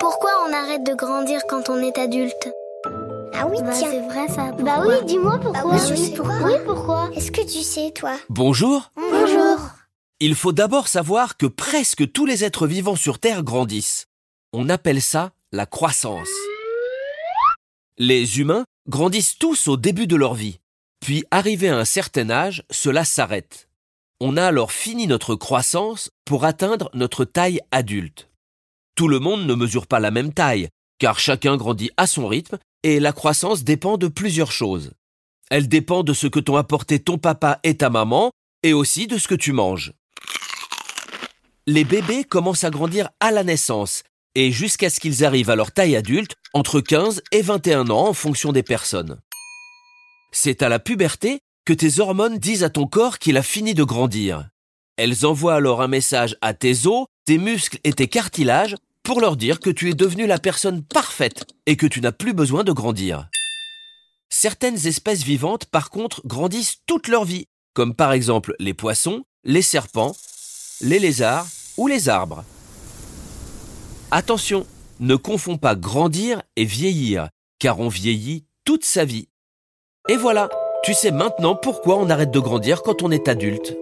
Pourquoi on arrête de grandir quand on est adulte Ah oui, Bah, tiens. c'est vrai ça. Bah oui, dis-moi pourquoi. Ah oui. Oui, pourquoi Est-ce que tu sais, toi Bonjour Bonjour. Il faut d'abord savoir que presque tous les êtres vivants sur Terre grandissent. On appelle ça la croissance. Les humains grandissent tous au début de leur vie. Puis, arrivé à un certain âge, cela s'arrête. On a alors fini notre croissance pour atteindre notre taille adulte. Tout le monde ne mesure pas la même taille, car chacun grandit à son rythme et la croissance dépend de plusieurs choses. Elle dépend de ce que t'ont apporté ton papa et ta maman, et aussi de ce que tu manges. Les bébés commencent à grandir à la naissance, et jusqu'à ce qu'ils arrivent à leur taille adulte, entre 15 et 21 ans en fonction des personnes. C'est à la puberté que tes hormones disent à ton corps qu'il a fini de grandir. Elles envoient alors un message à tes os, tes muscles et tes cartilages pour leur dire que tu es devenu la personne parfaite et que tu n'as plus besoin de grandir. Certaines espèces vivantes, par contre, grandissent toute leur vie, comme par exemple les poissons, les serpents, les lézards ou les arbres. Attention, ne confonds pas grandir et vieillir, car on vieillit toute sa vie. Et voilà, tu sais maintenant pourquoi on arrête de grandir quand on est adulte.